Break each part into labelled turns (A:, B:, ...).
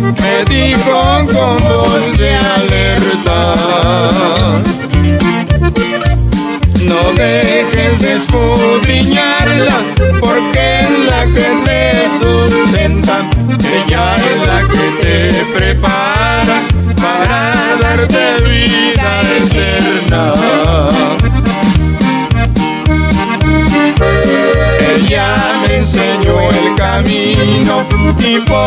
A: me dijo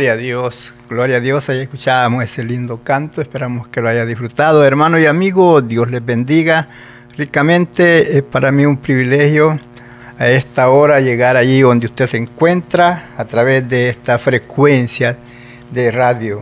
B: Gloria a Dios, gloria a Dios. Ahí escuchábamos ese lindo canto. Esperamos que lo haya disfrutado. Hermano y amigo, Dios les bendiga ricamente. Es para mí un privilegio a esta hora llegar allí donde usted se encuentra a través de esta frecuencia de radio.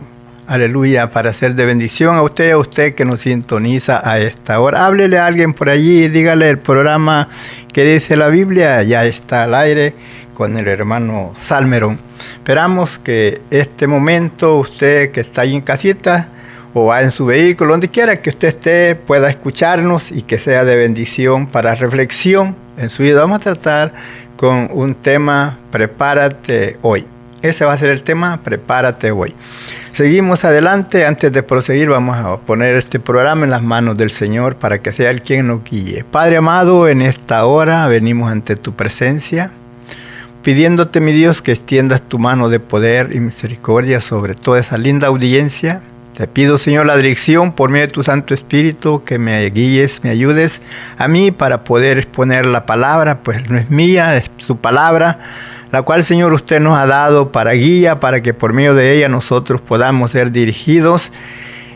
B: Aleluya, para ser de bendición a usted, a usted que nos sintoniza a esta hora. Háblele a alguien por allí, dígale el programa que dice la Biblia, ya está al aire con el hermano Salmerón. Esperamos que este momento usted que está ahí en casita o va en su vehículo, donde quiera que usted esté, pueda escucharnos y que sea de bendición para reflexión en su vida. Vamos a tratar con un tema, prepárate hoy. Ese va a ser el tema, prepárate hoy. Seguimos adelante, antes de proseguir vamos a poner este programa en las manos del Señor para que sea Él quien nos guíe. Padre amado, en esta hora venimos ante tu presencia pidiéndote, mi Dios, que extiendas tu mano de poder y misericordia sobre toda esa linda audiencia. Te pido, Señor, la dirección por medio de tu Santo Espíritu, que me guíes, me ayudes a mí para poder exponer la palabra, pues no es mía, es tu palabra, la cual, Señor, usted nos ha dado para guía, para que por medio de ella nosotros podamos ser dirigidos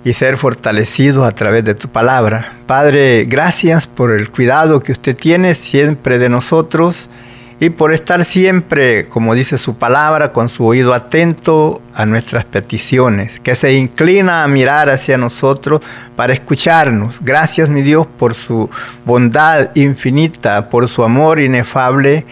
B: y ser fortalecidos a través de tu palabra. Padre, gracias por el cuidado que usted tiene siempre de nosotros y por estar siempre, como dice su palabra, con su oído atento a nuestras peticiones, que se inclina a mirar hacia nosotros para escucharnos. Gracias, mi Dios, por su bondad infinita, por su amor inefable,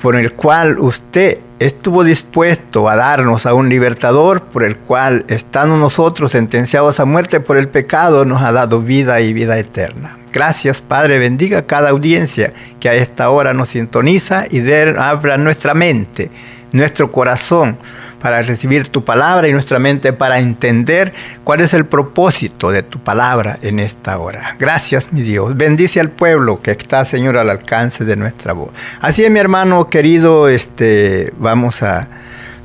B: por el cual usted estuvo dispuesto a darnos a un libertador, por el cual, estando nosotros sentenciados a muerte por el pecado, nos ha dado vida y vida eterna. Gracias, Padre. Bendiga cada audiencia que a esta hora nos sintoniza y de, abra nuestra mente, nuestro corazón para recibir tu palabra y nuestra mente para entender cuál es el propósito de tu palabra en esta hora. Gracias, mi Dios. Bendice al pueblo que está, Señor, al alcance de nuestra voz. Así es, mi hermano querido, este, vamos a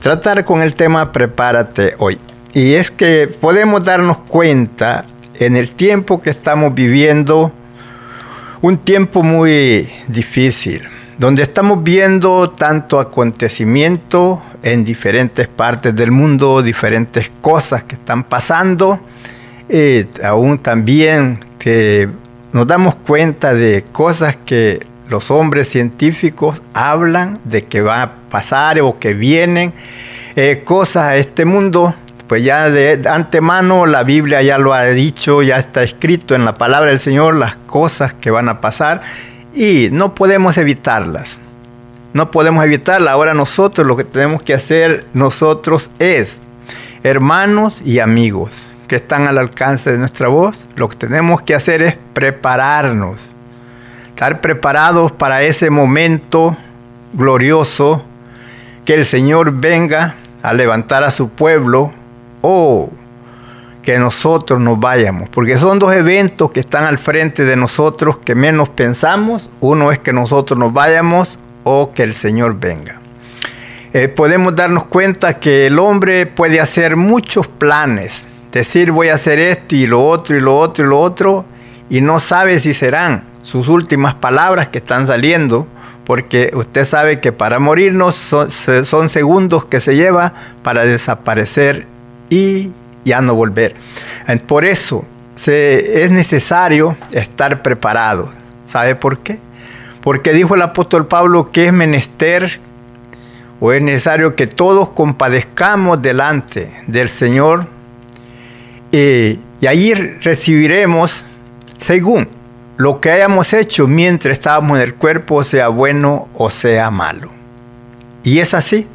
B: tratar con el tema Prepárate hoy. Y es que podemos darnos cuenta en el tiempo que estamos viviendo, un tiempo muy difícil, donde estamos viendo tanto acontecimiento en diferentes partes del mundo, diferentes cosas que están pasando, eh, aún también que nos damos cuenta de cosas que los hombres científicos hablan de que va a pasar o que vienen eh, cosas a este mundo. Pues ya de antemano la Biblia ya lo ha dicho, ya está escrito en la palabra del Señor las cosas que van a pasar y no podemos evitarlas. No podemos evitarlas. Ahora nosotros lo que tenemos que hacer nosotros es, hermanos y amigos que están al alcance de nuestra voz, lo que tenemos que hacer es prepararnos estar preparados para ese momento glorioso que el Señor venga a levantar a su pueblo o que nosotros nos vayamos, porque son dos eventos que están al frente de nosotros que menos pensamos. Uno es que nosotros nos vayamos o que el Señor venga. Eh, podemos darnos cuenta que el hombre puede hacer muchos planes, decir voy a hacer esto y lo otro y lo otro y lo otro, y no sabe si serán sus últimas palabras que están saliendo, porque usted sabe que para morirnos son, segundos que se lleva para desaparecer y ya no volver. Por eso es necesario estar preparado. ¿Sabe por qué? Porque dijo el apóstol Pablo que es menester o es necesario que todos compadezcamos delante del Señor y ahí recibiremos según lo que hayamos hecho mientras estábamos en el cuerpo, sea bueno o sea malo. Y es así,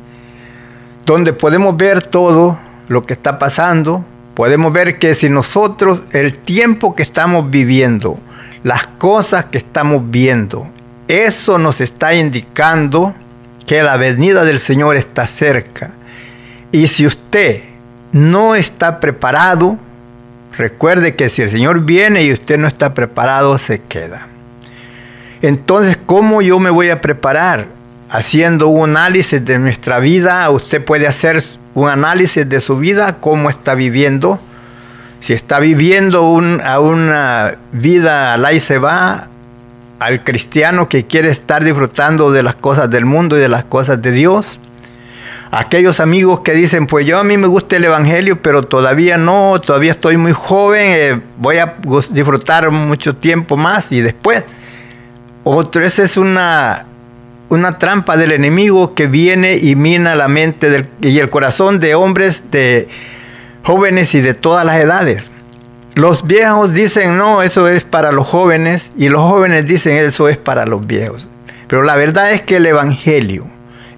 B: donde podemos ver todo lo que está pasando, podemos ver que si nosotros el tiempo que estamos viviendo, las cosas que estamos viendo, eso nos está indicando que la venida del Señor está cerca. Y si usted no está preparado, Recuerde que si el Señor viene y usted no está preparado, se queda. Entonces, ¿cómo yo me voy a preparar? Haciendo un análisis de nuestra vida, usted puede hacer un análisis de su vida, cómo está viviendo. Si está viviendo a una vida al y se va, al cristiano que quiere estar disfrutando de las cosas del mundo y de las cosas de Dios, aquellos amigos que dicen, pues yo a mí me gusta el Evangelio, pero todavía no, todavía estoy muy joven, eh, voy a disfrutar mucho tiempo más y después. Otro, esa es una, una trampa del enemigo que viene y mina la mente y el corazón de hombres, de jóvenes y de todas las edades. Los viejos dicen, no, eso es para los jóvenes, y los jóvenes dicen, eso es para los viejos. Pero la verdad es que el Evangelio,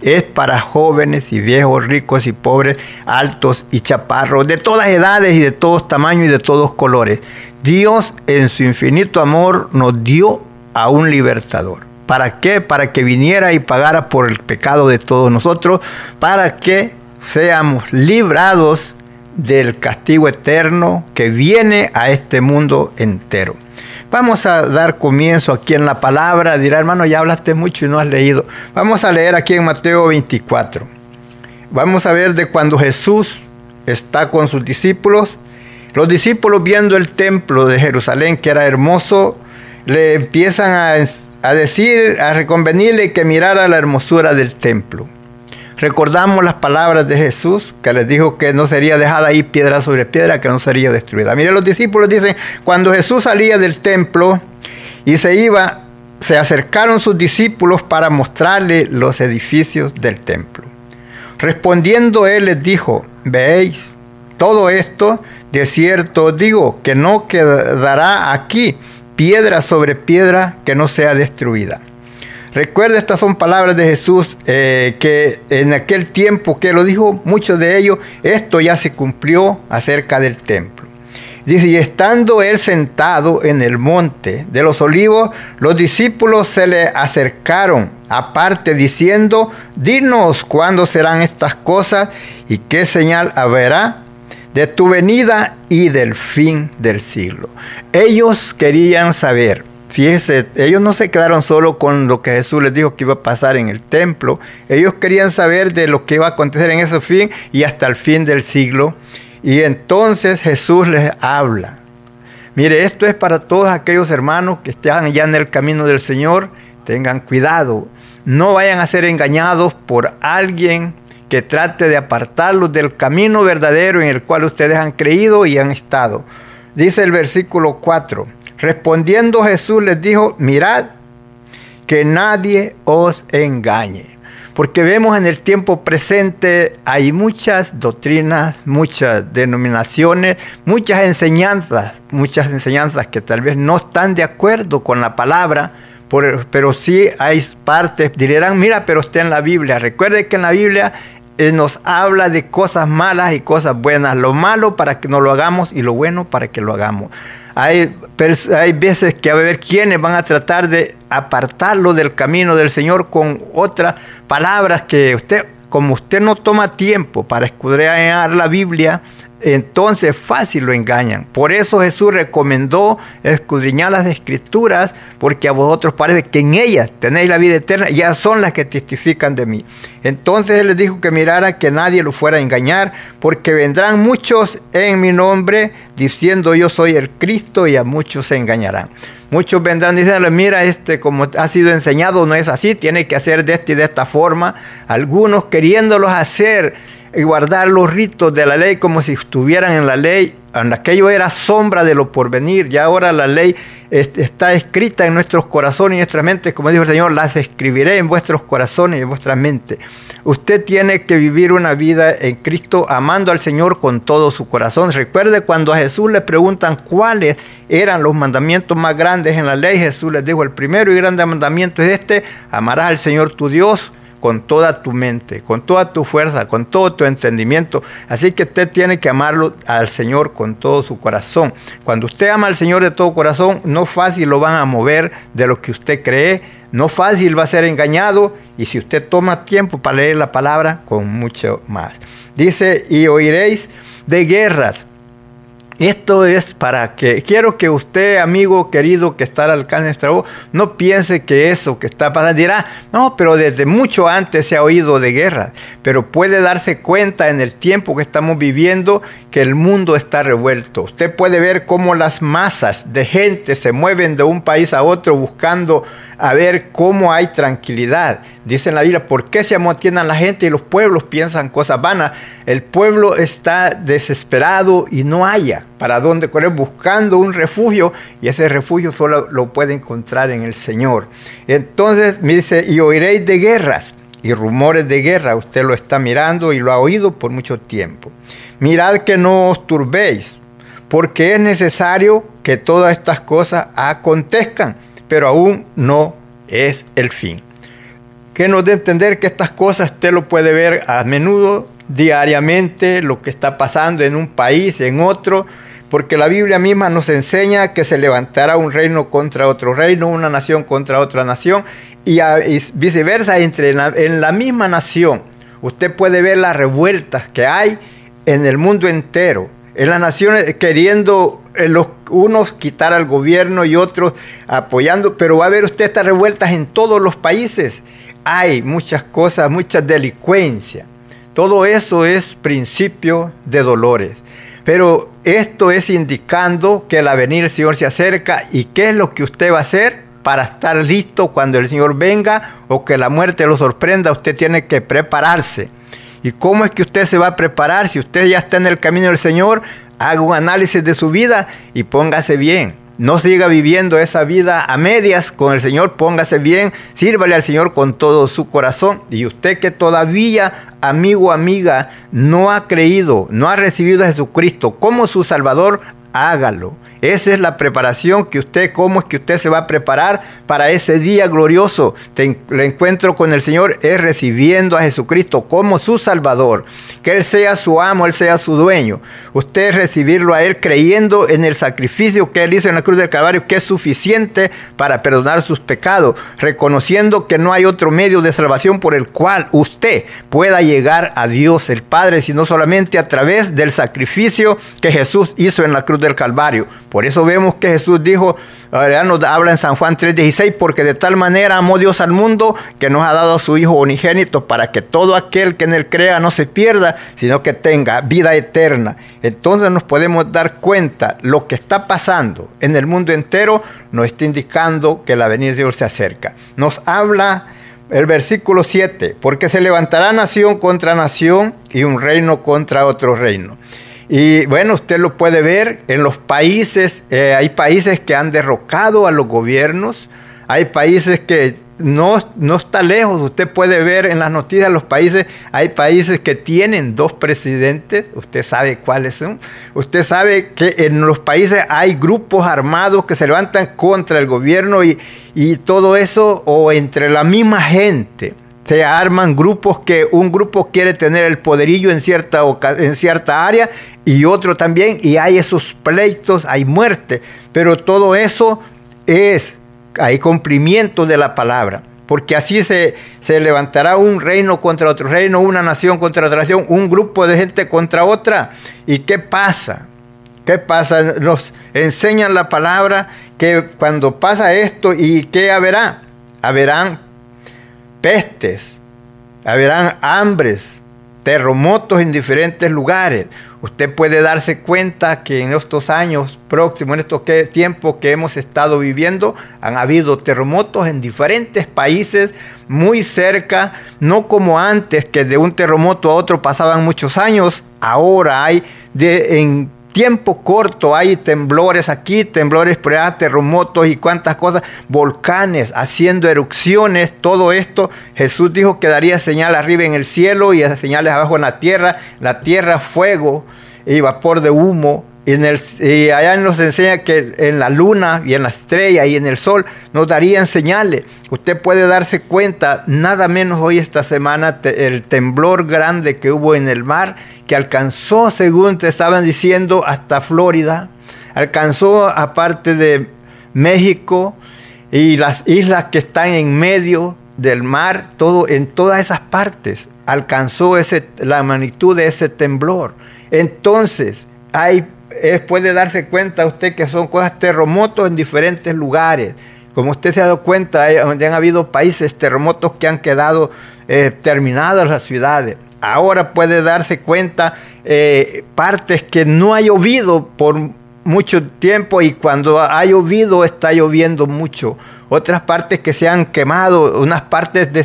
B: es para jóvenes y viejos, ricos y pobres, altos y chaparros, de todas edades y de todos tamaños y de todos colores. Dios en su infinito amor nos dio a un libertador. ¿Para qué? Para que viniera y pagara por el pecado de todos nosotros, para que seamos librados del castigo eterno que viene a este mundo entero. Vamos a dar comienzo aquí en la palabra. Dirá, hermano, ya hablaste mucho y no has leído. Vamos a leer aquí en Mateo 24. Vamos a ver de cuando Jesús está con sus discípulos. Los discípulos viendo el templo de Jerusalén, que era hermoso, le empiezan a, decir, a reconvenirle que mirara la hermosura del templo. Recordamos las palabras de Jesús que les dijo que no sería dejada ahí piedra sobre piedra, que no sería destruida. Mire, los discípulos dicen, cuando Jesús salía del templo y se iba, se acercaron sus discípulos para mostrarle los edificios del templo. Respondiendo él les dijo, veis, todo esto, de cierto digo, que no quedará aquí piedra sobre piedra que no sea destruida. Recuerda, estas son palabras de Jesús eh, que en aquel tiempo que lo dijo, muchos de ellos, esto ya se cumplió acerca del templo. Dice, y estando él sentado en el monte de los olivos, los discípulos se le acercaron aparte diciendo, dinos cuándo serán estas cosas y qué señal habrá de tu venida y del fin del siglo. Ellos querían saber Fíjese, ellos no se quedaron solo con lo que Jesús les dijo que iba a pasar en el templo. Ellos querían saber de lo que iba a acontecer en ese fin y hasta el fin del siglo. Y entonces Jesús les habla. Mire, esto es para todos aquellos hermanos que están ya en el camino del Señor. Tengan cuidado. No vayan a ser engañados por alguien que trate de apartarlos del camino verdadero en el cual ustedes han creído y han estado. Dice el versículo 4 Respondiendo Jesús les dijo, mirad que nadie os engañe. Porque vemos en el tiempo presente hay muchas doctrinas, muchas denominaciones, muchas enseñanzas, muchas enseñanzas que tal vez no están de acuerdo con la palabra, pero sí hay partes, dirán, mira, pero está en la Biblia. Recuerde que en la Biblia eh, nos habla de cosas malas y cosas buenas. Lo malo para que no lo hagamos y lo bueno para que lo hagamos. Hay, hay veces que a ver quiénes van a tratar de apartarlo del camino del Señor con otras palabras que usted, como usted no toma tiempo para escudriñar la Biblia, entonces fácil lo engañan. Por eso Jesús recomendó escudriñar las escrituras, porque a vosotros parece que en ellas tenéis la vida eterna, ya son las que testifican de mí. Entonces Él les dijo que mirara que nadie lo fuera a engañar, porque vendrán muchos en mi nombre diciendo yo soy el Cristo y a muchos se engañarán. Muchos vendrán diciendo, mira, este como ha sido enseñado no es así, tiene que hacer de esta y de esta forma. Algunos queriéndolos hacer y guardar los ritos de la ley como si estuvieran en la ley. Aquello era sombra de lo porvenir. Ya ahora la ley está escrita en nuestros corazones y nuestras mentes. Como dijo el Señor, las escribiré en vuestros corazones y en vuestra mente. Usted tiene que vivir una vida en Cristo amando al Señor con todo su corazón. Recuerde cuando a Jesús le preguntan cuáles eran los mandamientos más grandes en la ley. Jesús les dijo, el primero y grande mandamiento es este, amarás al Señor tu Dios con toda tu mente, con toda tu fuerza, con todo tu entendimiento. Así que usted tiene que amarlo al Señor con todo su corazón. Cuando usted ama al Señor de todo corazón, no fácil lo van a mover de lo que usted cree, no fácil va a ser engañado y si usted toma tiempo para leer la palabra, con mucho más. Dice, y oiréis de guerras esto es para que, quiero que usted, amigo querido que está al alcance de nuestra voz, no piense que eso que está pasando, dirá, no, pero desde mucho antes se ha oído de guerra, pero puede darse cuenta en el tiempo que estamos viviendo que el mundo está revuelto. Usted puede ver cómo las masas de gente se mueven de un país a otro buscando a ver cómo hay tranquilidad. Dice en la Biblia, ¿por qué se amotinan la gente y los pueblos piensan cosas vanas? El pueblo está desesperado y no haya para dónde correr buscando un refugio y ese refugio solo lo puede encontrar en el Señor. Entonces me dice, y oiréis de guerras y rumores de guerra. Usted lo está mirando y lo ha oído por mucho tiempo. Mirad que no os turbéis, porque es necesario que todas estas cosas acontezcan pero aún no es el fin. Que nos dé entender que estas cosas usted lo puede ver a menudo, diariamente, lo que está pasando en un país, en otro, porque la Biblia misma nos enseña que se levantará un reino contra otro reino, una nación contra otra nación, y, viceversa entre en la misma nación. Usted puede ver las revueltas que hay en el mundo entero en las naciones queriendo eh, los unos quitar al gobierno y otros apoyando, pero va a ver usted estas revueltas en todos los países. Hay muchas cosas, mucha delincuencia. Todo eso es principio de dolores. Pero esto es indicando que la venir del Señor se acerca y qué es lo que usted va a hacer para estar listo cuando el Señor venga o que la muerte lo sorprenda. Usted tiene que prepararse ¿Y cómo es que usted se va a preparar? Si usted ya está en el camino del Señor, haga un análisis de su vida y póngase bien. No siga viviendo esa vida a medias con el Señor, póngase bien, sírvale al Señor con todo su corazón. Y usted que todavía, amigo, amiga, no ha creído, no ha recibido a Jesucristo como su Salvador, hágalo. Esa es la preparación que usted, cómo es que usted se va a preparar para ese día glorioso. el encuentro con el Señor es recibiendo a Jesucristo como su Salvador. Que Él sea su amo, Él sea su dueño. Usted recibirlo a Él creyendo en el sacrificio que Él hizo en la cruz del Calvario, que es suficiente para perdonar sus pecados. Reconociendo que no hay otro medio de salvación por el cual usted pueda llegar a Dios el Padre, sino solamente a través del sacrificio que Jesús hizo en la cruz del Calvario. Por eso vemos que Jesús dijo, nos habla en San Juan 3:16, porque de tal manera amó Dios al mundo que nos ha dado a su Hijo unigénito para que todo aquel que en él crea no se pierda, sino que tenga vida eterna. Entonces nos podemos dar cuenta lo que está pasando en el mundo entero nos está indicando que la venida de Dios se acerca. Nos habla el versículo 7, porque se levantará nación contra nación y un reino contra otro reino. Y bueno, usted lo puede ver en los países, eh, hay países que han derrocado a los gobiernos, hay países que no, no está lejos. Usted puede ver en las noticias los países, hay países que tienen dos presidentes, usted sabe cuáles son. Usted sabe que en los países hay grupos armados que se levantan contra el gobierno y, y todo eso, o entre la misma gente se arman grupos que un grupo quiere tener el poderillo en cierta, en cierta área y otro también, y hay esos pleitos, hay muerte, pero todo eso es, hay cumplimiento de la palabra, porque así se, se levantará un reino contra otro reino, una nación contra otra nación, un grupo de gente contra otra. ¿Y qué pasa? ¿Qué pasa? Nos enseñan la palabra que cuando pasa esto, ¿y qué haberá? Haberán pestes, habrán hambres, terremotos en diferentes lugares. Usted puede darse cuenta que en estos años próximos, en estos tiempos que hemos estado viviendo, han habido terremotos en diferentes países muy cerca, no como antes que de un terremoto a otro pasaban muchos años, ahora hay de, en tiempo corto hay temblores aquí, temblores por terremotos y cuántas cosas, volcanes haciendo erupciones, todo esto. Jesús dijo que daría señal arriba en el cielo y señales abajo en la tierra, la tierra fuego y vapor de humo y, allá nos enseña que en la luna y en la estrella y en el sol nos darían señales. Usted puede darse cuenta, nada menos hoy esta semana, el temblor grande que hubo en el mar, que alcanzó, según te estaban diciendo, hasta Florida, alcanzó aparte de México y las islas que están en medio del mar, todo, en todas esas partes, alcanzó ese, la magnitud de ese temblor. Entonces, hay puede darse cuenta usted que son cosas terremotos en diferentes lugares. Como usted se ha dado cuenta, han habido países terremotos que han quedado eh, terminadas las ciudades. Ahora puede darse cuenta eh, partes que no ha llovido por mucho tiempo y cuando ha llovido está lloviendo mucho. Otras partes que se han quemado, unas partes de,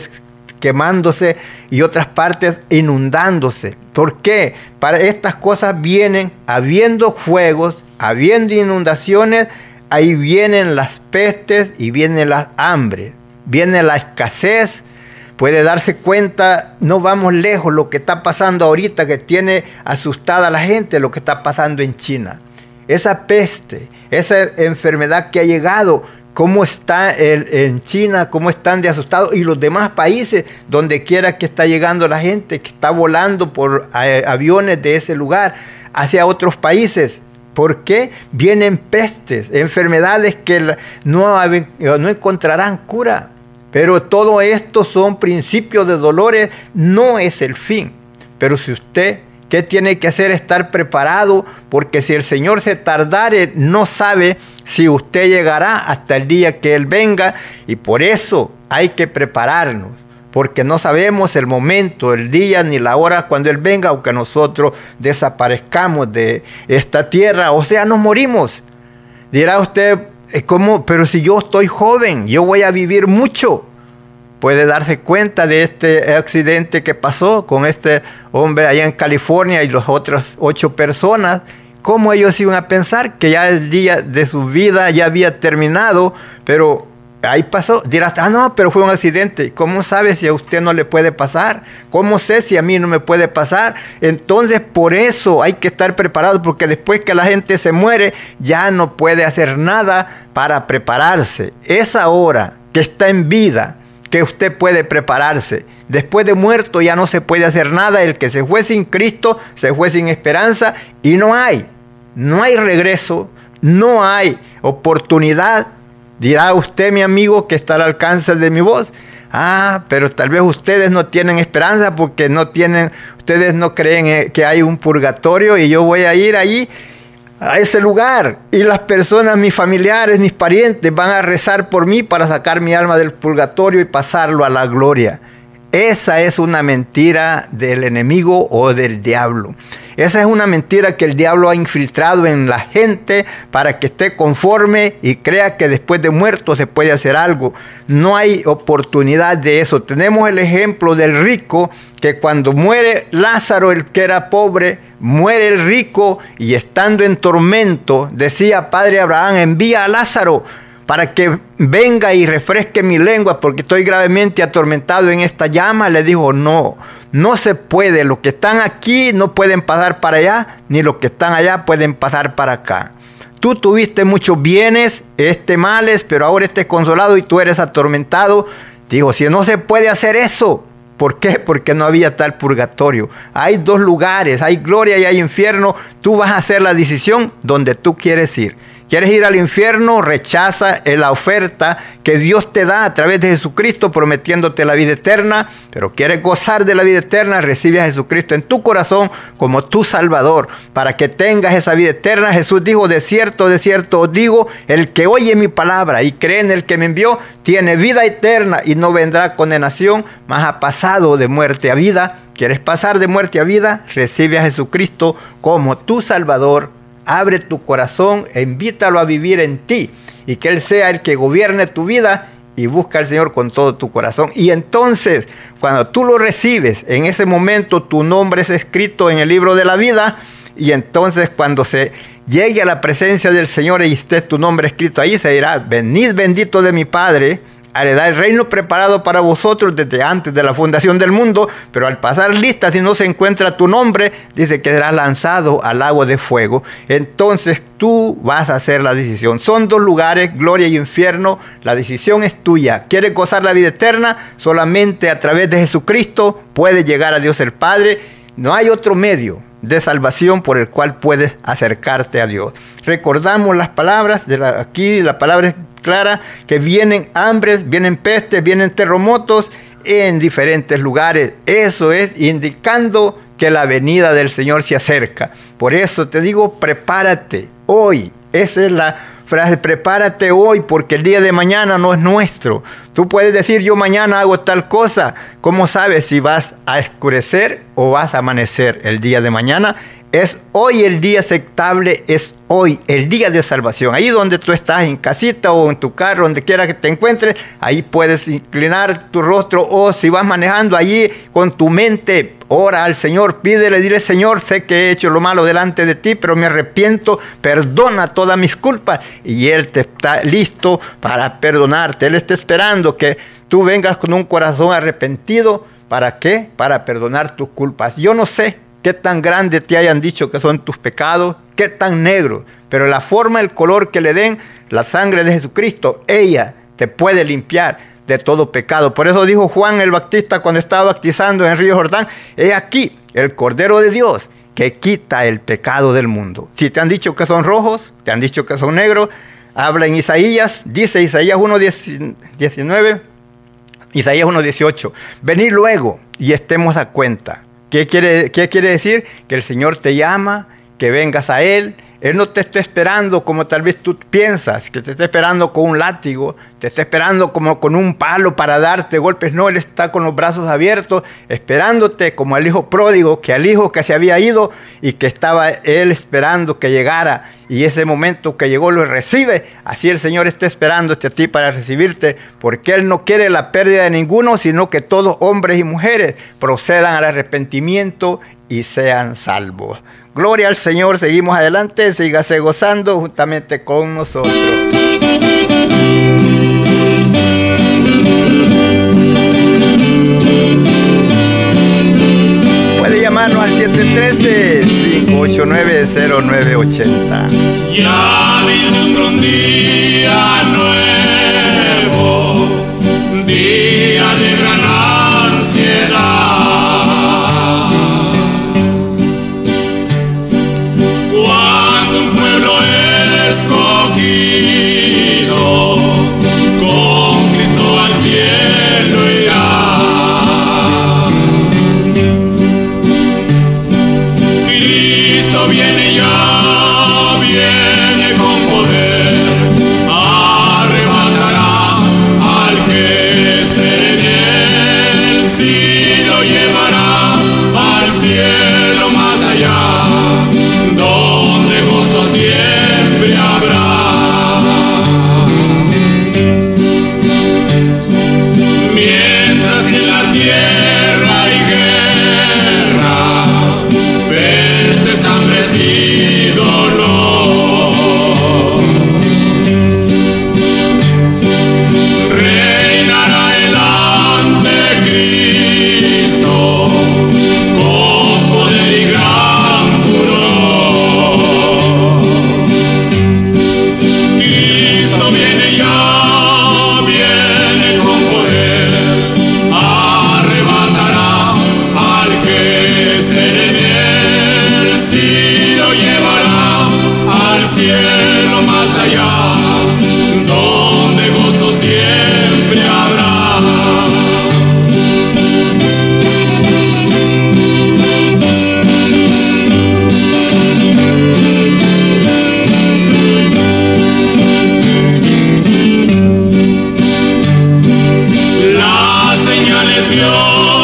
B: quemándose y otras partes inundándose. ¿Por qué? Para estas cosas vienen habiendo fuegos, habiendo inundaciones, ahí vienen las pestes y vienen las hambres, viene la escasez. Puede darse cuenta, no vamos lejos, lo que está pasando ahorita que tiene asustada a la gente, lo que está pasando en China. Esa peste, esa enfermedad que ha llegado, cómo está el, en China, cómo están de asustados y los demás países, donde quiera que está llegando la gente, que está volando por aviones de ese lugar hacia otros países. ¿Por qué? Vienen pestes, enfermedades que no, no encontrarán cura. Pero todo esto son principios de dolores, no es el fin. Pero si usted ¿Qué tiene que hacer? Estar preparado, porque si el Señor se tardare, no sabe si usted llegará hasta el día que Él venga, y por eso hay que prepararnos, porque no sabemos el momento, el día ni la hora cuando Él venga, aunque nosotros desaparezcamos de esta tierra, o sea, nos morimos. Dirá usted, ¿cómo? Pero si yo estoy joven, yo voy a vivir mucho puede darse cuenta de este accidente que pasó con este hombre allá en California y las otras ocho personas, cómo ellos iban a pensar que ya el día de su vida ya había terminado, pero ahí pasó. Dirás, ah, no, pero fue un accidente. ¿Cómo sabe si a usted no le puede pasar? ¿Cómo sé si a mí no me puede pasar? Entonces, por eso hay que estar preparado, porque después que la gente se muere, ya no puede hacer nada para prepararse. Esa hora que está en vida, que usted puede prepararse. Después de muerto ya no se puede hacer nada. El que se fue sin Cristo se fue sin esperanza y no hay, no hay regreso, no hay oportunidad. Dirá usted, mi amigo, que está al alcance de mi voz. Ah, pero tal vez ustedes no tienen esperanza porque no tienen, ustedes no creen eh, que hay un purgatorio y yo voy a ir ahí a ese lugar y las personas, mis familiares, mis parientes van a rezar por mí para sacar mi alma del purgatorio y pasarlo a la gloria. Esa es una mentira del enemigo o del diablo. Esa es una mentira que el diablo ha infiltrado en la gente para que esté conforme y crea que después de muerto se puede hacer algo. No hay oportunidad de eso. Tenemos el ejemplo del rico que cuando muere Lázaro, el que era pobre, muere el rico y estando en tormento, decía Padre Abraham, envía a Lázaro para que venga y refresque mi lengua porque estoy gravemente atormentado en esta llama. Le dijo, no, no se puede. Los que están aquí no pueden pasar para allá, ni los que están allá pueden pasar para acá. Tú tuviste muchos bienes, este males, pero ahora estés consolado y tú eres atormentado. Dijo, si no se puede hacer eso, ¿Por qué? Porque no había tal purgatorio. Hay dos lugares, hay gloria y hay infierno. Tú vas a hacer la decisión donde tú quieres ir. ¿Quieres ir al infierno? Rechaza la oferta que Dios te da a través de Jesucristo prometiéndote la vida eterna. Pero quieres gozar de la vida eterna, recibe a Jesucristo en tu corazón como tu Salvador. Para que tengas esa vida eterna, Jesús dijo, de cierto, de cierto os digo, el que oye mi palabra y cree en el que me envió, tiene vida eterna y no vendrá condenación, mas ha pasado de muerte a vida. ¿Quieres pasar de muerte a vida? Recibe a Jesucristo como tu Salvador abre tu corazón e invítalo a vivir en ti y que Él sea el que gobierne tu vida y busca al Señor con todo tu corazón. Y entonces, cuando tú lo recibes, en ese momento tu nombre es escrito en el libro de la vida y entonces cuando se llegue a la presencia del Señor y esté tu nombre escrito ahí, se dirá, venid bendito de mi Padre heredar el reino preparado para vosotros desde antes de la fundación del mundo, pero al pasar lista, si no se encuentra tu nombre, dice que serás lanzado al agua de fuego. Entonces tú vas a hacer la decisión. Son dos lugares, gloria y infierno. La decisión es tuya. ¿Quieres gozar la vida eterna? Solamente a través de Jesucristo puedes llegar a Dios el Padre. No hay otro medio de salvación por el cual puedes acercarte a Dios. Recordamos las palabras de aquí, la palabra es clara, que vienen hambres, vienen pestes, vienen terremotos en diferentes lugares. Eso es indicando que la venida del Señor se acerca. Por eso te digo, prepárate hoy. Esa es la frase, prepárate hoy porque el día de mañana no es nuestro. Tú puedes decir, yo mañana hago tal cosa. ¿Cómo sabes si vas a escurecer o vas a amanecer el día de mañana? Es hoy el día aceptable, es hoy el día de salvación. Ahí donde tú estás, en casita o en tu carro, donde quiera que te encuentres, ahí puedes inclinar tu rostro o si vas manejando allí con tu mente, ora al Señor, pídele, dile Señor, sé que he hecho lo malo delante de ti, pero me arrepiento, perdona todas mis culpas y Él te está listo para perdonarte. Él está esperando que tú vengas con un corazón arrepentido. ¿Para qué? Para perdonar tus culpas. Yo no sé qué tan grande te hayan dicho que son tus pecados, qué tan negro, pero la forma, el color que le den, la sangre de Jesucristo, ella te puede limpiar de todo pecado. Por eso dijo Juan el Bautista cuando estaba bautizando en el río Jordán, he aquí el Cordero de Dios que quita el pecado del mundo. Si te han dicho que son rojos, te han dicho que son negros, habla en Isaías, dice Isaías 1.19, Isaías 1.18, venid luego y estemos a cuenta. ¿Qué quiere, ¿Qué quiere decir? Que el Señor te llama, que vengas a Él. Él no te está esperando como tal vez tú piensas, que te está esperando con un látigo, te está esperando como con un palo para darte golpes. No, Él está con los brazos abiertos, esperándote como al hijo pródigo, que al hijo que se había ido y que estaba Él esperando que llegara. Y ese momento que llegó lo recibe. Así el Señor está esperando a ti para recibirte, porque Él no quiere la pérdida de ninguno, sino que todos hombres y mujeres procedan al arrepentimiento y sean salvos. Gloria al Señor, seguimos adelante, sígase gozando juntamente con nosotros. Puede llamarnos al 713-589-0980.
C: Ya viene un día nuevo, 有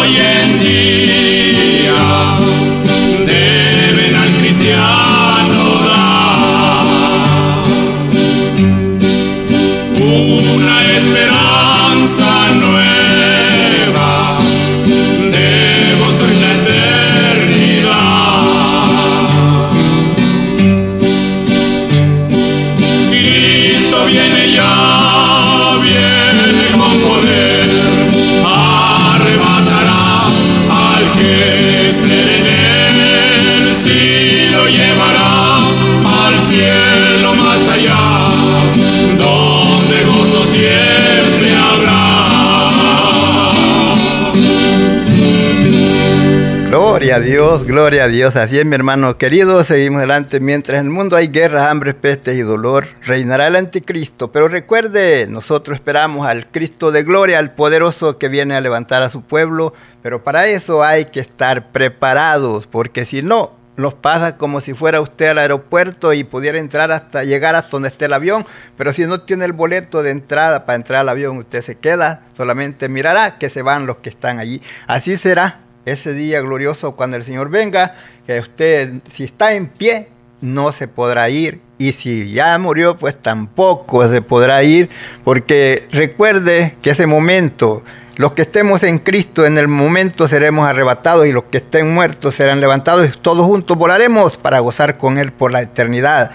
B: Gloria a Dios, gloria a Dios. Así es, mi hermano querido. Seguimos adelante. Mientras en el mundo hay guerras, hambre, pestes y dolor, reinará el anticristo. Pero recuerde, nosotros esperamos al Cristo de gloria, al poderoso que viene a levantar a su pueblo. Pero para eso hay que estar preparados, porque si no, nos pasa como si fuera usted al aeropuerto y pudiera entrar hasta llegar hasta donde esté el avión, pero si no tiene el boleto de entrada para entrar al avión, usted se queda, solamente mirará que se van los que están allí. Así será ese día glorioso cuando el Señor venga, que usted si está en pie no se podrá ir y si ya murió pues tampoco se podrá ir porque recuerde que ese momento los que estemos en Cristo en el momento seremos arrebatados y los que estén muertos serán levantados y todos juntos volaremos para gozar con Él por la eternidad.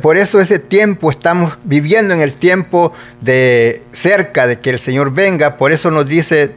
B: Por eso ese tiempo estamos viviendo en el tiempo de cerca de que el Señor venga. Por eso nos dice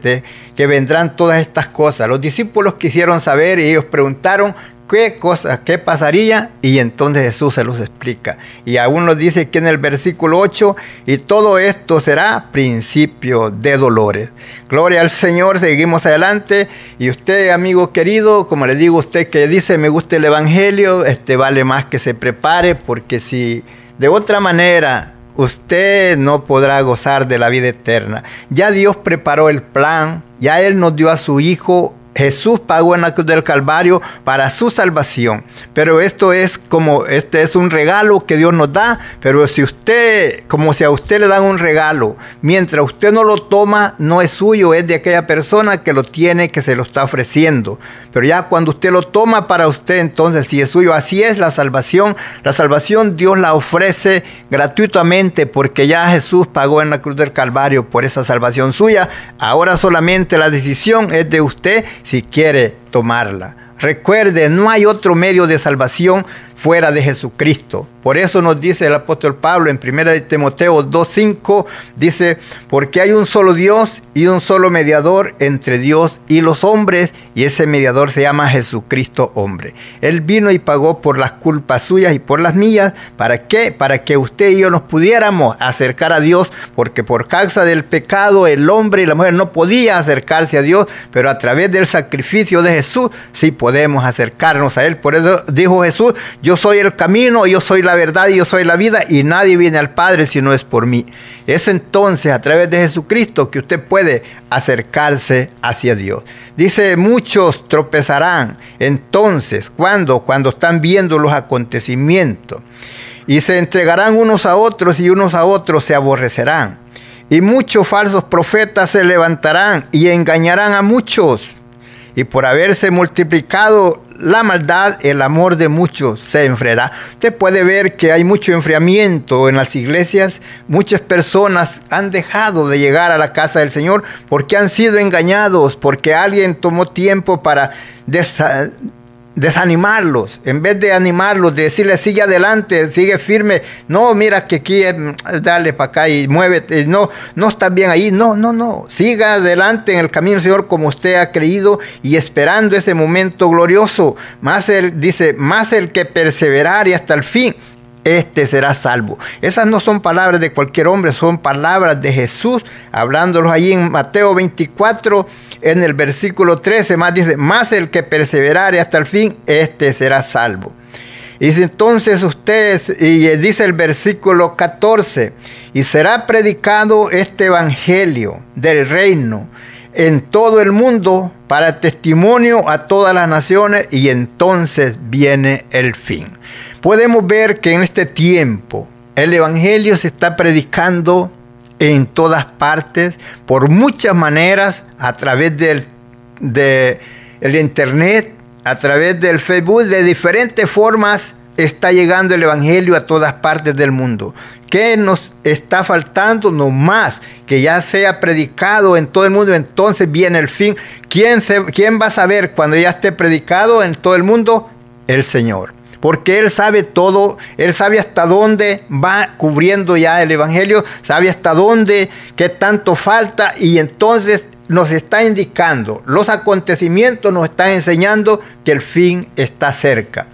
B: que vendrán todas estas cosas. Los discípulos quisieron saber y ellos preguntaron qué cosa, qué pasaría, y entonces Jesús se los explica. Y aún nos dice aquí en el versículo 8, y todo esto será principio de dolores. Gloria al Señor, seguimos adelante. Y usted, amigo querido, como le digo, usted que dice me gusta el Evangelio, este vale más que se prepare, porque si de otra manera usted no podrá gozar de la vida eterna. Ya Dios preparó el plan, ya Él nos dio a su Hijo Jesús pagó en la cruz del Calvario para su salvación. Pero esto es como, este es un regalo que Dios nos da. Pero si usted, como si a usted le dan un regalo, mientras usted no lo toma, no es suyo, es de aquella persona que lo tiene, que se lo está ofreciendo. Pero ya cuando usted lo toma para usted, entonces si es suyo, así es la salvación. La salvación Dios la ofrece gratuitamente porque ya Jesús pagó en la cruz del Calvario por esa salvación suya. Ahora solamente la decisión es de usted si quiere tomarla. Recuerde, no hay otro medio de salvación fuera de Jesucristo. Por eso nos dice el apóstol Pablo en 1 Timoteo 2.5, dice, porque hay un solo Dios y un solo mediador entre Dios y los hombres, y ese mediador se llama Jesucristo hombre. Él vino y pagó por las culpas suyas y por las mías. ¿Para qué? Para que usted y yo nos pudiéramos acercar a Dios, porque por causa del pecado el hombre y la mujer no podía acercarse a Dios, pero a través del sacrificio de Jesús sí podemos acercarnos a Él. Por eso dijo Jesús, yo soy el camino, yo soy la verdad y yo soy la vida y nadie viene al Padre si no es por mí. Es entonces a través de Jesucristo que usted puede acercarse hacia Dios. Dice, muchos tropezarán entonces, ¿cuándo? Cuando están viendo los acontecimientos. Y se entregarán unos a otros y unos a otros se aborrecerán. Y muchos falsos profetas se levantarán y engañarán a muchos y por haberse multiplicado la maldad, el amor de muchos se enfriará. Usted puede ver que hay mucho enfriamiento en las iglesias. Muchas personas han dejado de llegar a la casa del Señor porque han sido engañados, porque alguien tomó tiempo para desanimarlos, en vez de animarlos, de decirles sigue adelante, sigue firme, no, mira que aquí dale para acá y muévete, no, no estás bien ahí, no, no, no, siga adelante en el camino Señor como usted ha creído y esperando ese momento glorioso, más el, dice, más el que perseverar y hasta el fin, este será salvo. Esas no son palabras de cualquier hombre, son palabras de Jesús, hablándolos allí en Mateo 24, en el versículo 13, más dice, más el que perseverare hasta el fin, este será salvo. Y entonces ustedes, y dice el versículo 14, y será predicado este evangelio del reino en todo el mundo para testimonio a todas las naciones y entonces viene el fin. Podemos ver que en este tiempo el Evangelio se está predicando en todas partes, por muchas maneras, a través del de el Internet, a través del Facebook, de diferentes formas está llegando el Evangelio a todas partes del mundo. ¿Qué nos está faltando? No más que ya sea predicado en todo el mundo, entonces viene el fin. ¿Quién, se, ¿Quién va a saber cuando ya esté predicado en todo el mundo? El Señor. Porque Él sabe todo, Él sabe hasta dónde va cubriendo ya el Evangelio, sabe hasta dónde, qué tanto falta y entonces nos está indicando, los acontecimientos nos están enseñando que el fin está cerca.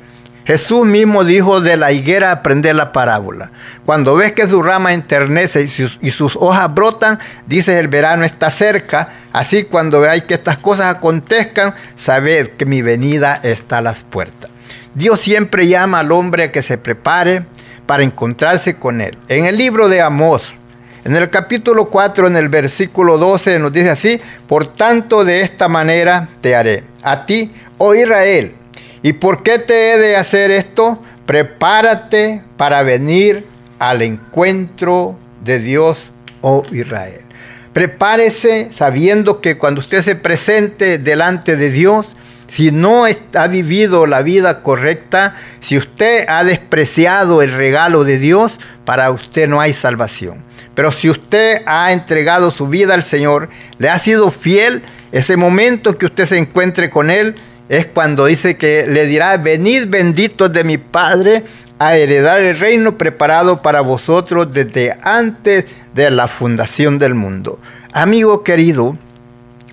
B: Jesús mismo dijo de la higuera aprender la parábola. Cuando ves que su rama enternece y sus, hojas brotan, dices el verano está cerca. Así cuando veáis que estas cosas acontezcan, sabed que mi venida está a las puertas. Dios siempre llama al hombre a que se prepare para encontrarse con él. En el libro de Amós, en el capítulo 4, en el versículo 12, nos dice así, por tanto de esta manera te haré, a ti, oh Israel. ¿Y por qué te he de hacer esto? Prepárate para venir al encuentro de Dios, oh Israel. Prepárese sabiendo que cuando usted se presente delante de Dios, si no ha vivido la vida correcta, si usted ha despreciado el regalo de Dios, para usted no hay salvación. Pero si usted ha entregado su vida al Señor, le ha sido fiel, ese momento que usted se encuentre con Él es cuando dice que le dirá, venid benditos de mi Padre a heredar el reino preparado para vosotros desde antes de la fundación del mundo. Amigo querido,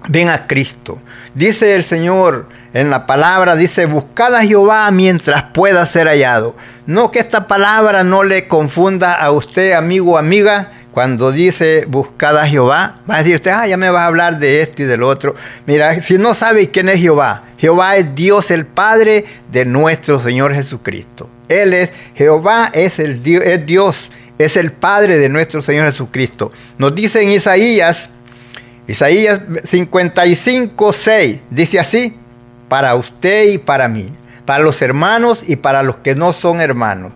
B: ven a Cristo. Dice el Señor en la palabra, dice, buscad a Jehová mientras pueda ser hallado. No que esta palabra no le confunda a usted, amigo o amiga, cuando dice buscad a Jehová, va a decir usted, ah, ya me vas a hablar de esto y del otro. Mira, si no sabe quién es Jehová, Jehová es Dios el Padre de nuestro Señor Jesucristo. Él es, Jehová es, el, es Dios, es el Padre de nuestro Señor Jesucristo. Nos dice en Isaías, Isaías 55, 6, dice así, para usted y para mí, para los hermanos y para los que no son hermanos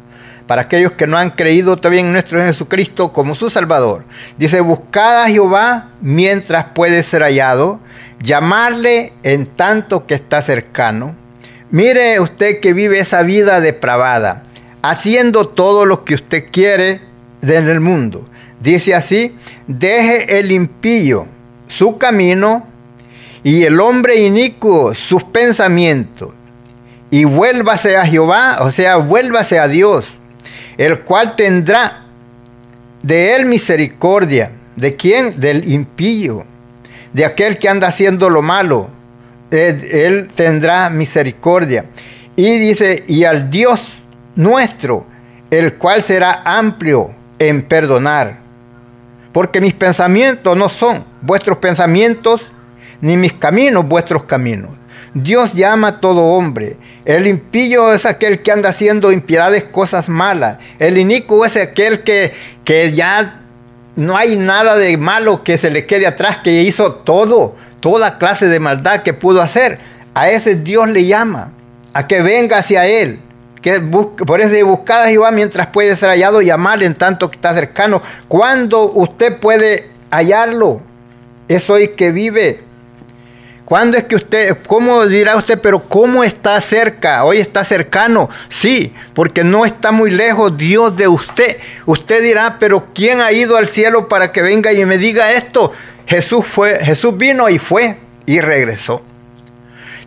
B: para aquellos que no han creído todavía en nuestro Jesucristo como su Salvador. Dice, buscad a Jehová mientras puede ser hallado, llamarle en tanto que está cercano. Mire usted que vive esa vida depravada, haciendo todo lo que usted quiere en el mundo. Dice así, deje el impío su camino y el hombre inicuo sus pensamientos y vuélvase a Jehová, o sea, vuélvase a Dios el cual tendrá de él misericordia. ¿De quién? Del impío, de aquel que anda haciendo lo malo. Él, tendrá misericordia. Y dice, y al Dios nuestro, el cual será amplio en perdonar. Porque mis pensamientos no son vuestros pensamientos, ni mis caminos vuestros caminos. Dios llama a todo hombre. El impío es aquel que anda haciendo impiedades, cosas malas. El inicuo es aquel que, que ya no hay nada de malo que se le quede atrás, que hizo todo, toda clase de maldad que pudo hacer. A ese Dios le llama, a que venga hacia él. Que por eso buscad a Jehová mientras puede ser hallado, llamarle en tanto que está cercano. Cuando usted puede hallarlo, es hoy que vive ¿Cuándo es que usted, cómo dirá usted, pero cómo está cerca? Hoy está cercano. Sí, porque no está muy lejos Dios de usted. Usted dirá, pero ¿quién ha ido al cielo para que venga y me diga esto? Jesús fue, Jesús vino y fue y regresó.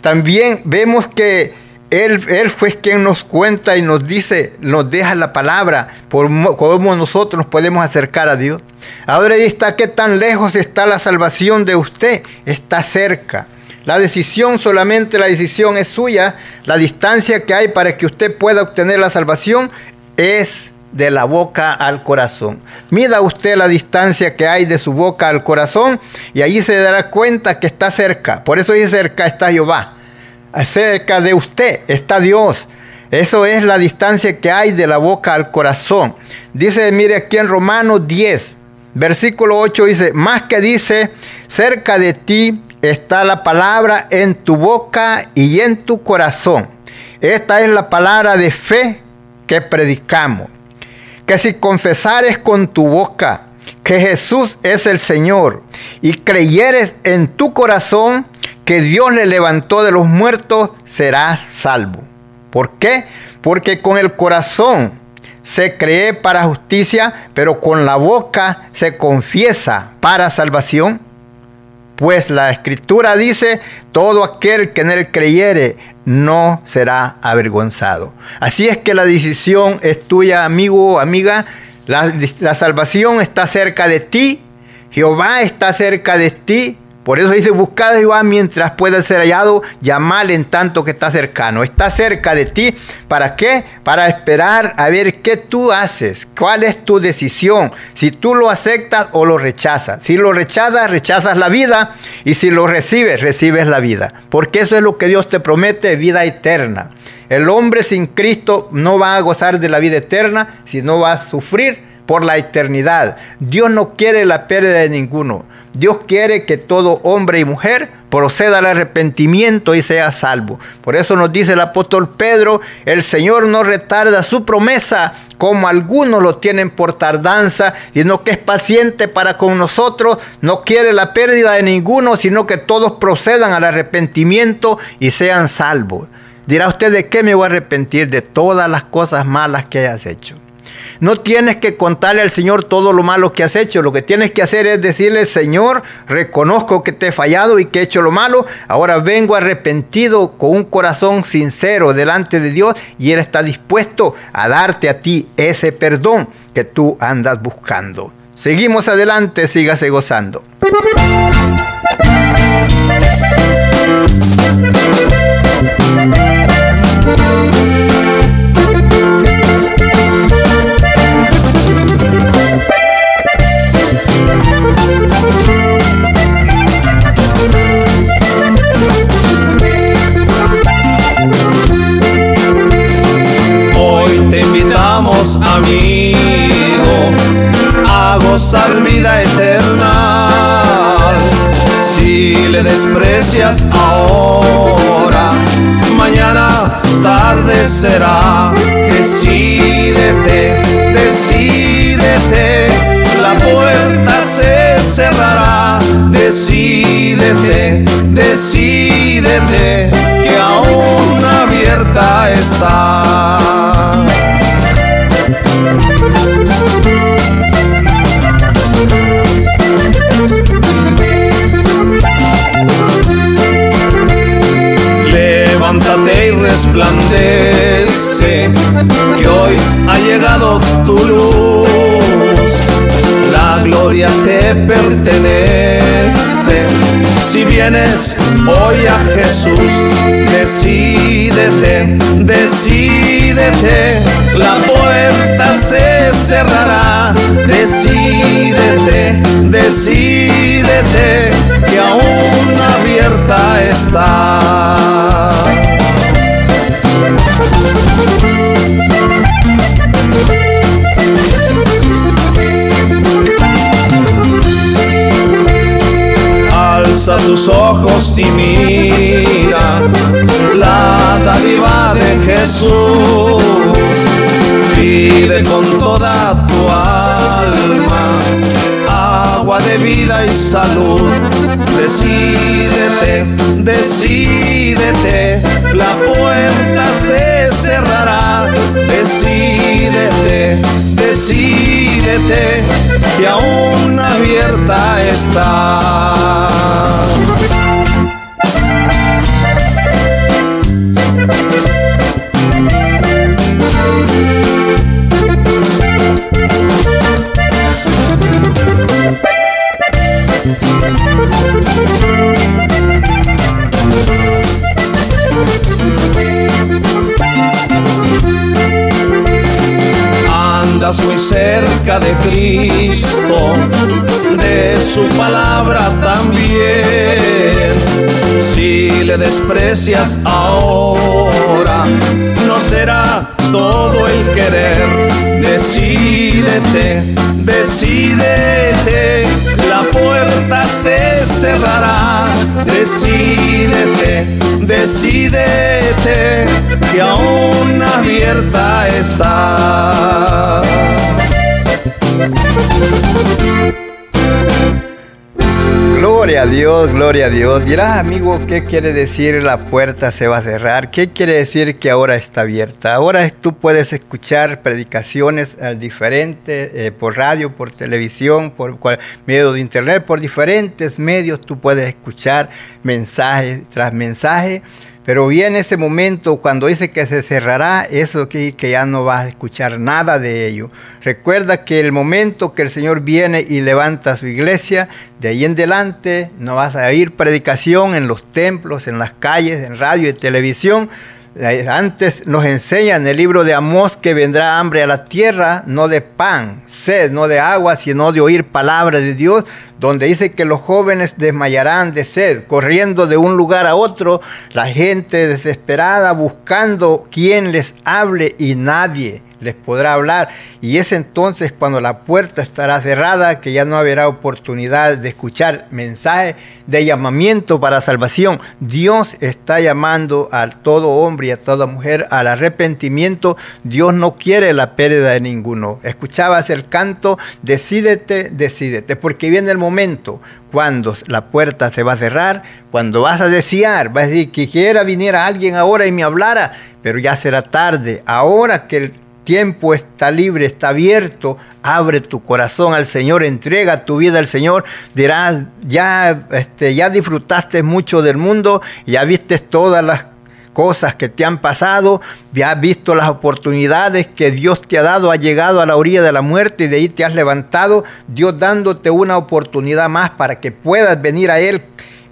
B: También vemos que él, él, fue quien nos cuenta y nos dice, nos deja la palabra, por cómo nosotros nos podemos acercar a Dios. Ahora ahí está, ¿qué tan lejos está la salvación de usted? Está cerca. La decisión, solamente la decisión es suya. La distancia que hay para que usted pueda obtener la salvación es de la boca al corazón. Mida usted la distancia que hay de su boca al corazón y allí se dará cuenta que está cerca. Por eso dice cerca está Jehová. Cerca de usted está Dios. Eso es la distancia que hay de la boca al corazón. Dice, mire aquí en Romanos 10, Versículo 8 dice, más que dice, cerca de ti está la palabra en tu boca y en tu corazón. Esta es la palabra de fe que predicamos. Que si confesares con tu boca que Jesús es el Señor y creyeres en tu corazón que Dios le levantó de los muertos, serás salvo. ¿Por qué? Porque con el corazón se cree para justicia, pero con la boca se confiesa para salvación? Pues la escritura dice, todo aquel que en él creyere no será avergonzado. Así es que la decisión es tuya, amigo o amiga. La, salvación está cerca de ti. Jehová está cerca de ti Por eso dice, buscad a Jehová mientras pueda ser hallado, llamal en tanto que está cercano. Está cerca de ti. ¿Para qué? Para esperar a ver qué tú haces, cuál es tu decisión, si tú lo aceptas o lo rechazas. Si lo rechazas, rechazas la vida y si lo recibes, recibes la vida. Porque eso es lo que Dios te promete, vida eterna. El hombre sin Cristo no va a gozar de la vida eterna, sino va a sufrir por la eternidad. Dios no quiere la pérdida de ninguno. Dios quiere que todo hombre y mujer proceda al arrepentimiento y sea salvo. Por eso nos dice el apóstol Pedro, el Señor no retarda su promesa como algunos lo tienen por tardanza, sino que es paciente para con nosotros, no quiere la pérdida de ninguno, sino que todos procedan al arrepentimiento y sean salvos. Dirá usted de qué me voy a arrepentir de todas las cosas malas que hayas hecho. No tienes que contarle al Señor todo lo malo que has hecho. Lo que tienes que hacer es decirle, Señor, reconozco que te he fallado y que he hecho lo malo. Ahora vengo arrepentido con un corazón sincero delante de Dios y Él está dispuesto a darte a ti ese perdón que tú andas buscando. Seguimos adelante, sígase gozando.
C: Amigo a gozar vida eterna. Si le desprecias ahora, mañana tarde será. Decídete, decídete, la puerta se cerrará. Decídete, decídete, que aún abierta está. Levántate y resplandece, que hoy ha llegado tu luz. Gloria te pertenece. Si vienes hoy a Jesús, decídete, decídete, la puerta se cerrará. Decídete, decídete, que aún abierta está. Alza tus ojos y mira la dádiva de Jesús. Pide con toda tu alma agua de vida y salud. Decídete, decídete, la puerta se cerrará. Decídete, decídete, que aún abierta está. Ahora, no será todo el querer. Decídete, decídete, la puerta se cerrará. Decídete, decídete, que aún abierta está.
B: Gloria a Dios, gloria a Dios. Dirás, amigo, ¿qué quiere decir la puerta se va a cerrar? ¿Qué quiere decir que ahora está abierta? Ahora tú puedes escuchar predicaciones diferentes eh, por radio, por televisión, por medio de internet, por diferentes medios tú puedes escuchar mensaje tras mensaje Pero viene ese momento cuando dice que se cerrará, eso que, que ya no vas a escuchar nada de ello. Recuerda que el momento que el Señor viene y levanta su iglesia, de ahí en adelante no vas a oír predicación en los templos, en las calles, en radio y televisión, antes nos enseña en el libro de Amós que vendrá hambre a la tierra, no de pan, sed, no de agua, sino de oír palabra de Dios, donde dice que los jóvenes desmayarán de sed, corriendo de un lugar a otro, la gente desesperada buscando quien les hable y nadie les podrá hablar. Y es entonces cuando la puerta estará cerrada, que ya no habrá oportunidad de escuchar mensajes de llamamiento para salvación. Dios está llamando a todo hombre y a toda mujer al arrepentimiento. Dios no quiere la pérdida de ninguno. Escuchabas el canto, decídete, decídete, porque viene el momento cuando la puerta se va a cerrar, cuando vas a desear, vas a decir que quiera viniera alguien ahora y me hablara, pero ya será tarde. Ahora que tiempo está libre, está abierto, abre tu corazón al Señor, entrega tu vida al Señor, dirás, ya, este, ya disfrutaste mucho del mundo, ya viste todas las cosas que te han pasado, ya has visto las oportunidades que Dios te ha dado, ha llegado a la orilla de la muerte y de ahí te has levantado, Dios dándote una oportunidad más para que puedas venir a Él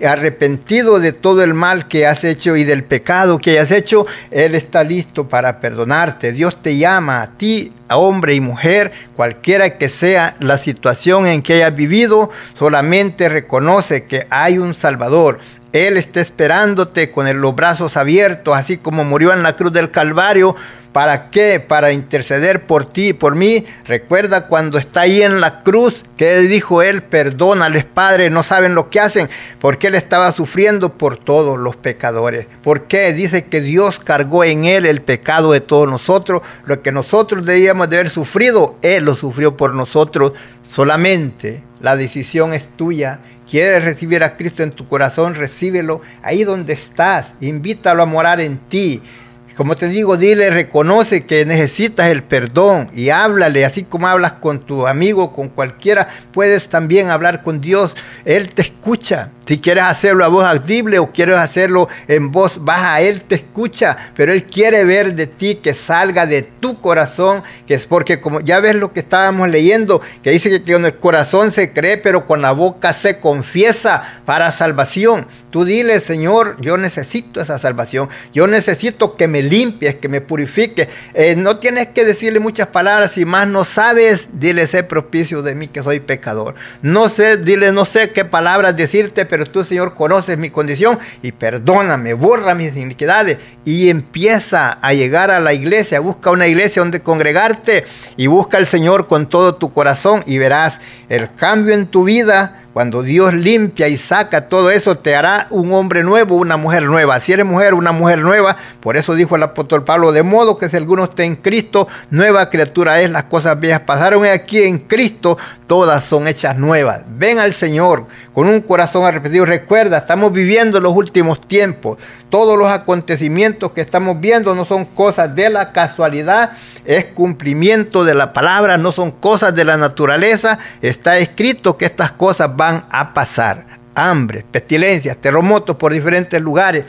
B: arrepentido de todo el mal que has hecho y del pecado que hayas hecho, Él está listo para perdonarte. Dios te llama a ti, a hombre y mujer, cualquiera que sea la situación en que hayas vivido, solamente reconoce que hay un Salvador. Él está esperándote con los brazos abiertos, así como murió en la cruz del Calvario ¿Para qué? Para interceder por ti y por mí. Recuerda cuando está ahí en la cruz, que dijo él, perdónales, Padre, no saben lo que hacen, porque él estaba sufriendo por todos los pecadores. ¿Por qué? Dice que Dios cargó en él el pecado de todos nosotros. Lo que nosotros debíamos de haber sufrido, él lo sufrió por nosotros. Solamente la decisión es tuya. ¿Quieres recibir a Cristo en tu corazón? Recíbelo ahí donde estás. Invítalo a morar en ti. Como te digo, dile, reconoce que necesitas el perdón y háblale, así como hablas con tu amigo, con cualquiera, puedes también hablar con Dios. Él te escucha. Si quieres hacerlo a voz audible o quieres hacerlo en voz baja, Él te escucha, pero Él quiere ver de ti que salga de tu corazón, que es porque como ya ves lo que estábamos leyendo, que dice que con el corazón se cree, pero con la boca se confiesa para salvación. Tú dile, Señor, yo necesito esa salvación, yo necesito que me limpies, que me purifique. Eh, no tienes que decirle muchas palabras, si más no sabes, dile, sé propicio de mí que soy pecador. No sé, dile, no sé qué palabras decirte, pero tú, Señor, conoces mi condición y perdóname, borra mis iniquidades y empieza a llegar a la iglesia, busca una iglesia donde congregarte y busca al Señor con todo tu corazón y verás el cambio en tu vida cuando Dios limpia y saca todo eso, te hará un hombre nuevo, una mujer nueva. Si eres mujer, una mujer nueva. Por eso dijo el apóstol Pablo, de modo que si alguno está en Cristo, nueva criatura es. Las cosas viejas pasaron aquí en Cristo, todas son hechas nuevas. Ven al Señor con un corazón arrepentido. Recuerda, estamos viviendo los últimos tiempos. Todos los acontecimientos que estamos viendo no son cosas de la casualidad, es cumplimiento de la palabra, no son cosas de la naturaleza. Está escrito que estas cosas van a pasar. Hambre, pestilencias, terremotos por diferentes lugares,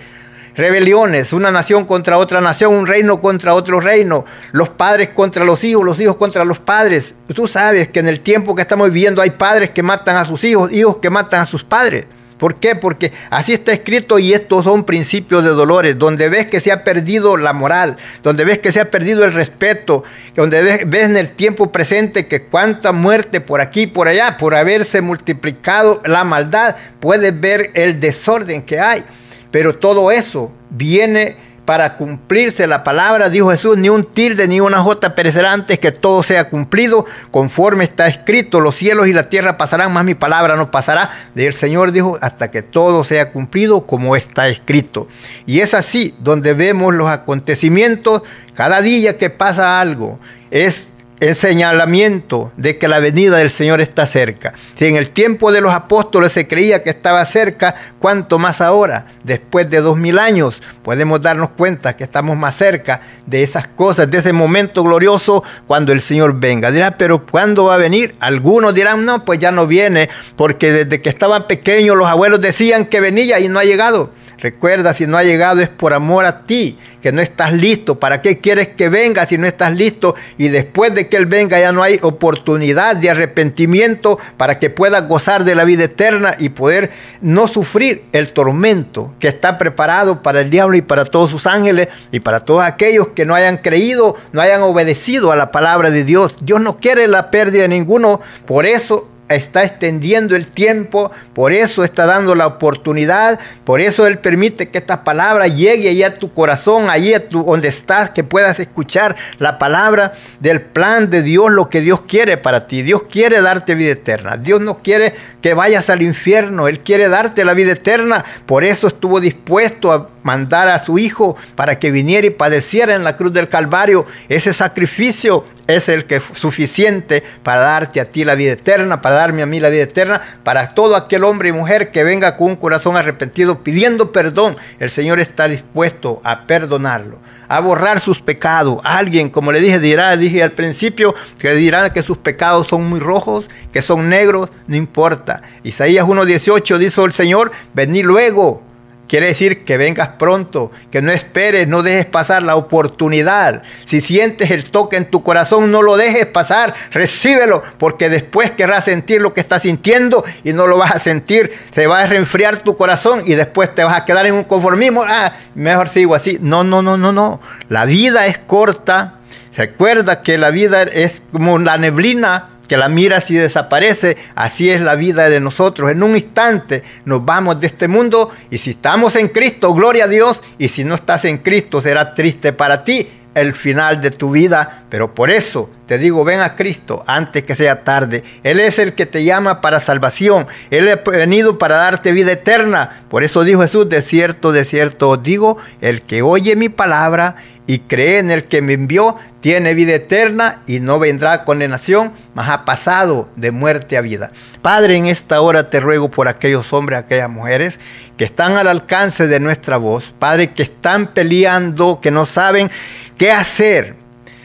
B: rebeliones, una nación contra otra nación, un reino contra otro reino, los padres contra los hijos, los hijos contra los padres. Tú sabes que en el tiempo que estamos viviendo hay padres que matan a sus hijos, hijos que matan a sus padres. ¿Por qué? Porque así está escrito y estos son principios de dolores, donde ves que se ha perdido la moral, donde ves que se ha perdido el respeto, donde ves, en el tiempo presente que cuánta muerte por aquí y por allá, por haberse multiplicado la maldad, puedes ver el desorden que hay. Pero todo eso viene para cumplirse la palabra, dijo Jesús, ni un tilde ni una jota perecerá antes que todo sea cumplido, conforme está escrito, los cielos y la tierra pasarán, más mi palabra no pasará. El Señor dijo, hasta que todo sea cumplido como está escrito. Y es así donde vemos los acontecimientos, cada día que pasa algo, es el señalamiento de que la venida del Señor está cerca. Si en el tiempo de los apóstoles se creía que estaba cerca, ¿cuánto más ahora? Después de dos mil años podemos darnos cuenta que estamos más cerca de esas cosas, de ese momento glorioso cuando el Señor venga. Dirá, pero ¿cuándo va a venir? Algunos dirán, no, pues ya no viene, porque desde que estaban pequeños los abuelos decían que venía y no ha llegado. Recuerda, si no ha llegado es por amor a ti, que no estás listo. ¿Para qué quieres que venga si no estás listo? Y después de que Él venga ya no hay oportunidad de arrepentimiento para que puedas gozar de la vida eterna y poder no sufrir el tormento que está preparado para el diablo y para todos sus ángeles y para todos aquellos que no hayan creído, no hayan obedecido a la palabra de Dios. Dios no quiere la pérdida de ninguno. Por eso está extendiendo el tiempo, por eso está dando la oportunidad, por eso Él permite que esta palabra llegue allí a tu corazón, allí a tu, donde estás, que puedas escuchar la palabra del plan de Dios, lo que Dios quiere para ti. Dios quiere darte vida eterna. Dios no quiere que vayas al infierno, Él quiere darte la vida eterna. Por eso estuvo dispuesto a mandar a su Hijo para que viniera y padeciera en la cruz del Calvario. Ese sacrificio es el que es suficiente para darte a ti la vida eterna, para darme a mí la vida eterna, para todo aquel hombre y mujer que venga con un corazón arrepentido pidiendo perdón. El Señor está dispuesto a perdonarlo a borrar sus pecados. Alguien, como le dije, dirá, dije al principio, que dirá que sus pecados son muy rojos, que son negros, no importa. Isaías 1.18 dice el Señor, vení luego Quiere decir que vengas pronto, que no esperes, no dejes pasar la oportunidad. Si sientes el toque en tu corazón, no lo dejes pasar, recíbelo, porque después querrás sentir lo que estás sintiendo y no lo vas a sentir. Se va a reenfriar tu corazón y después te vas a quedar en un conformismo. Ah, mejor sigo así. No, no, no, no, no. La vida es corta. Recuerda que la vida es como la neblina que la miras y desaparece, así es la vida de nosotros. En un instante nos vamos de este mundo y si estamos en Cristo, gloria a Dios, y si no estás en Cristo será triste para ti el final de tu vida, pero por eso te digo, ven a Cristo antes que sea tarde. Él es el que te llama para salvación. Él ha venido para darte vida eterna. Por eso dijo Jesús, de cierto, de cierto digo, el que oye mi palabra y cree en el que me envió, tiene vida eterna y no vendrá condenación, mas ha pasado de muerte a vida. Padre, en esta hora te ruego por aquellos hombres, aquellas mujeres que están al alcance de nuestra voz, Padre, que están peleando, que no saben qué hacer,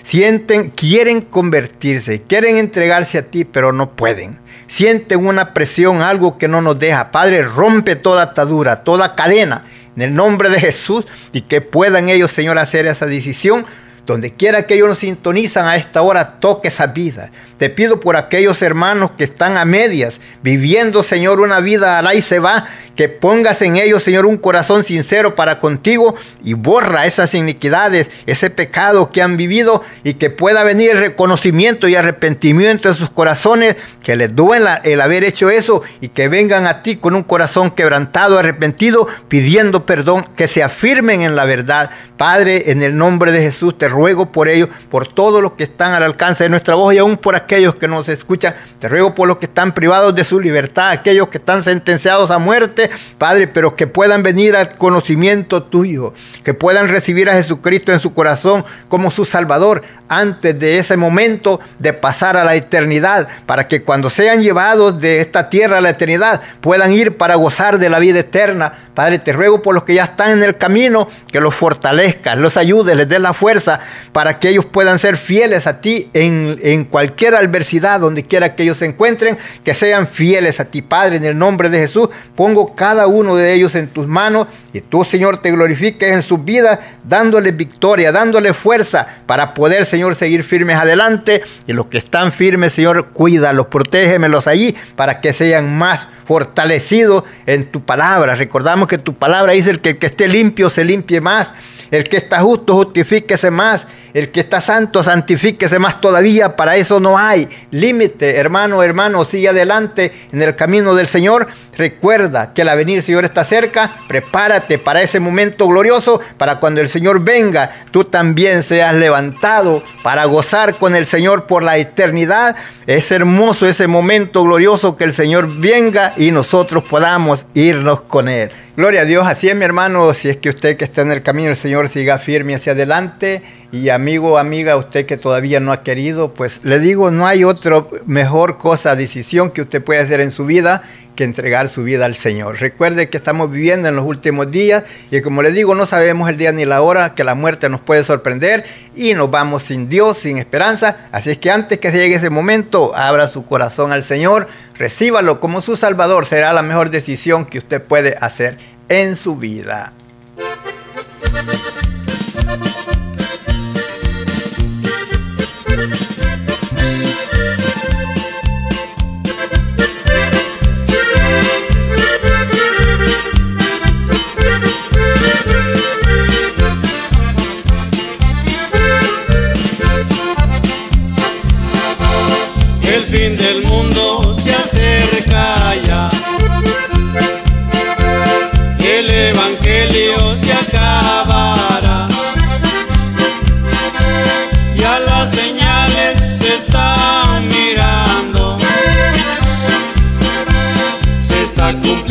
B: sienten, quieren convertirse, quieren entregarse a ti, pero no pueden. Sienten una presión, algo que no nos deja. Padre, rompe toda atadura, toda cadena en el nombre de Jesús y que puedan ellos, Señor, hacer esa decisión donde quiera que ellos nos sintonizan a esta hora, toque esa vida. Te pido por aquellos hermanos que están a medias, viviendo, Señor, una vida al y se va, que pongas en ellos, Señor, un corazón sincero para contigo y borra esas iniquidades, ese pecado que han vivido y que pueda venir reconocimiento y arrepentimiento en sus corazones, que les duela el haber hecho eso y que vengan a ti con un corazón quebrantado, arrepentido, pidiendo perdón, que se afirmen en la verdad. Padre, en el nombre de Jesús te ruego por ellos, por todos los que están al alcance de nuestra voz y aún por aquellos que nos escuchan. Te ruego por los que están privados de su libertad, aquellos que están sentenciados a muerte, Padre, pero que puedan venir al conocimiento tuyo, que puedan recibir a Jesucristo en su corazón como su Salvador antes de ese momento de pasar a la eternidad, para que cuando sean llevados de esta tierra a la eternidad puedan ir para gozar de la vida eterna. Padre, te ruego por los que ya están en el camino, que los fortalezcas, los ayudes, les des la fuerza para que ellos puedan ser fieles a ti en, cualquier adversidad, donde quiera que ellos se encuentren, que sean fieles a ti, Padre, en el nombre de Jesús. Pongo cada uno de ellos en tus manos y tú, Señor, te glorifiques en sus vidas, dándole victoria, dándole fuerza para poder, Señor, Señor, seguir firmes adelante. Y los que están firmes, Señor, cuídalos, protégemelos allí para que sean más fortalecidos en tu palabra. Recordamos que tu palabra dice el que, el que esté limpio se limpie más. El que está justo, justifíquese más más. El que está santo, santifíquese más todavía. Para eso no hay límite, hermano, hermano. Sigue adelante en el camino del Señor. Recuerda que el venir Señor está cerca. Prepárate para ese momento glorioso. Para cuando el Señor venga, tú también seas levantado para gozar con el Señor por la eternidad. Es hermoso ese momento glorioso que el Señor venga y nosotros podamos irnos con Él. Gloria a Dios, así es mi hermano, si es que usted que está en el camino del Señor siga firme hacia adelante y amigo, amiga, usted que todavía no ha querido, pues le digo, no hay otra mejor cosa, decisión que usted puede hacer en su vida que entregar su vida al Señor. Recuerde que estamos viviendo en los últimos días y como le digo, no sabemos el día ni la hora que la muerte nos puede sorprender y nos vamos sin Dios, sin esperanza. Así es que antes que llegue ese momento, abra su corazón al Señor, recíbalo como su Salvador, será la mejor decisión que usted puede hacer en su vida.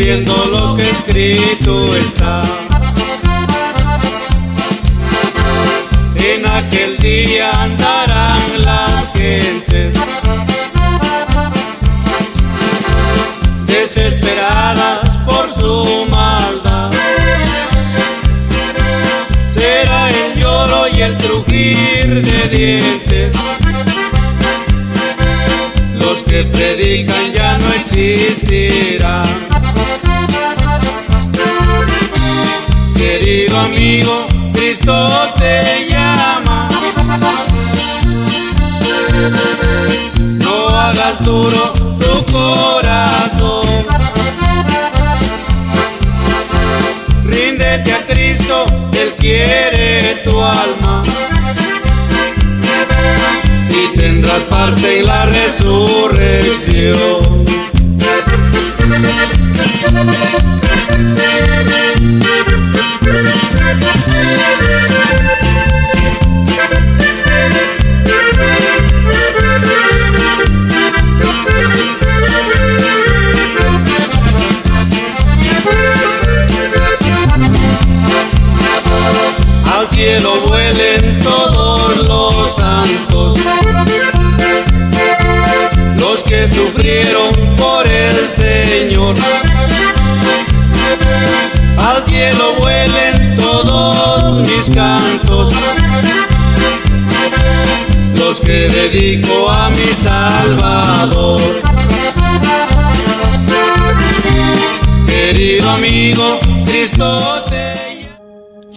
D: Cumpliendo lo que escrito está. En aquel día andarán las gentes desesperadas por su maldad. Será el lloro y el crujir de dientes. Los que predican ya no existirán. Amigo, Cristo te llama. No hagas duro tu corazón. Ríndete a Cristo, Él quiere tu alma. Y tendrás parte en la resurrección. Cielo vuelen todos los santos, los que sufrieron por el Señor al cielo vuelen todos mis cantos, los que dedico a mi Salvador. Querido amigo, Cristo.